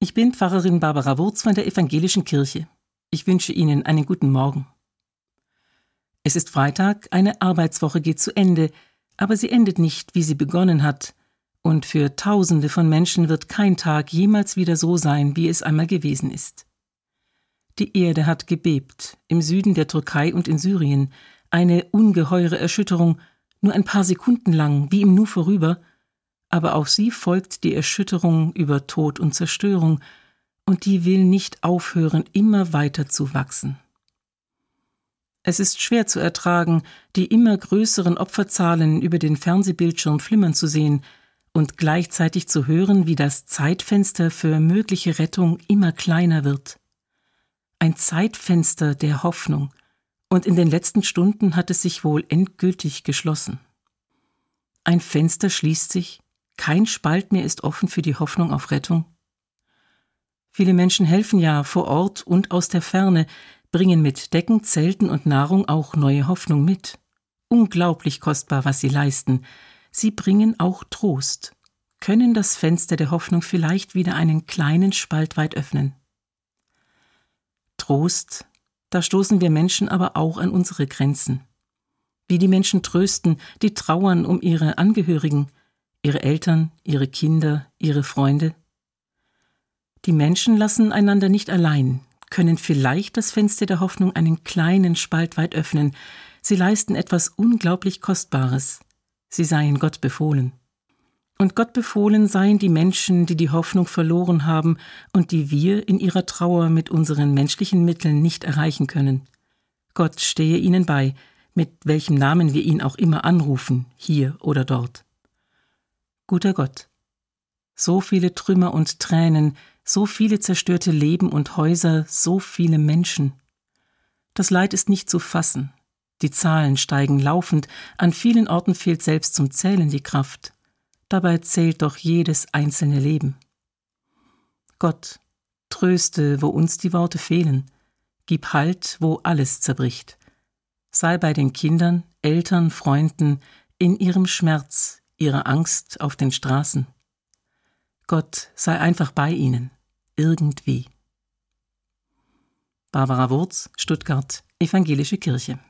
Ich bin Pfarrerin Barbara Wurz von der Evangelischen Kirche. Ich wünsche Ihnen einen guten Morgen. Es ist Freitag, eine Arbeitswoche geht zu Ende, aber sie endet nicht, wie sie begonnen hat, und für Tausende von Menschen wird kein Tag jemals wieder so sein, wie es einmal gewesen ist. Die Erde hat gebebt, im Süden der Türkei und in Syrien, eine ungeheure Erschütterung, nur ein paar Sekunden lang, wie im Nu vorüber, aber auf sie folgt die Erschütterung über Tod und Zerstörung, und die will nicht aufhören, immer weiter zu wachsen. Es ist schwer zu ertragen, die immer größeren Opferzahlen über den Fernsehbildschirm flimmern zu sehen und gleichzeitig zu hören, wie das Zeitfenster für mögliche Rettung immer kleiner wird. Ein Zeitfenster der Hoffnung, und in den letzten Stunden hat es sich wohl endgültig geschlossen. Ein Fenster schließt sich, kein Spalt mehr ist offen für die Hoffnung auf Rettung. Viele Menschen helfen ja vor Ort und aus der Ferne, bringen mit Decken, Zelten und Nahrung auch neue Hoffnung mit. Unglaublich kostbar, was sie leisten. Sie bringen auch Trost, können das Fenster der Hoffnung vielleicht wieder einen kleinen Spalt weit öffnen. Trost, da stoßen wir Menschen aber auch an unsere Grenzen. Wie die Menschen trösten, die trauern um ihre Angehörigen, ihre Eltern, ihre Kinder, ihre Freunde. Die Menschen lassen einander nicht allein, können vielleicht das Fenster der Hoffnung einen kleinen Spalt weit öffnen, sie leisten etwas unglaublich Kostbares, sie seien Gott befohlen. Und Gott befohlen seien die Menschen, die die Hoffnung verloren haben und die wir in ihrer Trauer mit unseren menschlichen Mitteln nicht erreichen können. Gott stehe ihnen bei, mit welchem Namen wir ihn auch immer anrufen, hier oder dort. Guter Gott, so viele Trümmer und Tränen, so viele zerstörte Leben und Häuser, so viele Menschen. Das Leid ist nicht zu fassen. Die Zahlen steigen laufend, an vielen Orten fehlt selbst zum Zählen die Kraft. Dabei zählt doch jedes einzelne Leben. Gott, tröste, wo uns die Worte fehlen, gib Halt, wo alles zerbricht. Sei bei den Kindern, Eltern, Freunden, in ihrem Schmerz, ihrer Angst auf den Straßen. Gott sei einfach bei ihnen, irgendwie. Barbara Wurz, Stuttgart, Evangelische Kirche.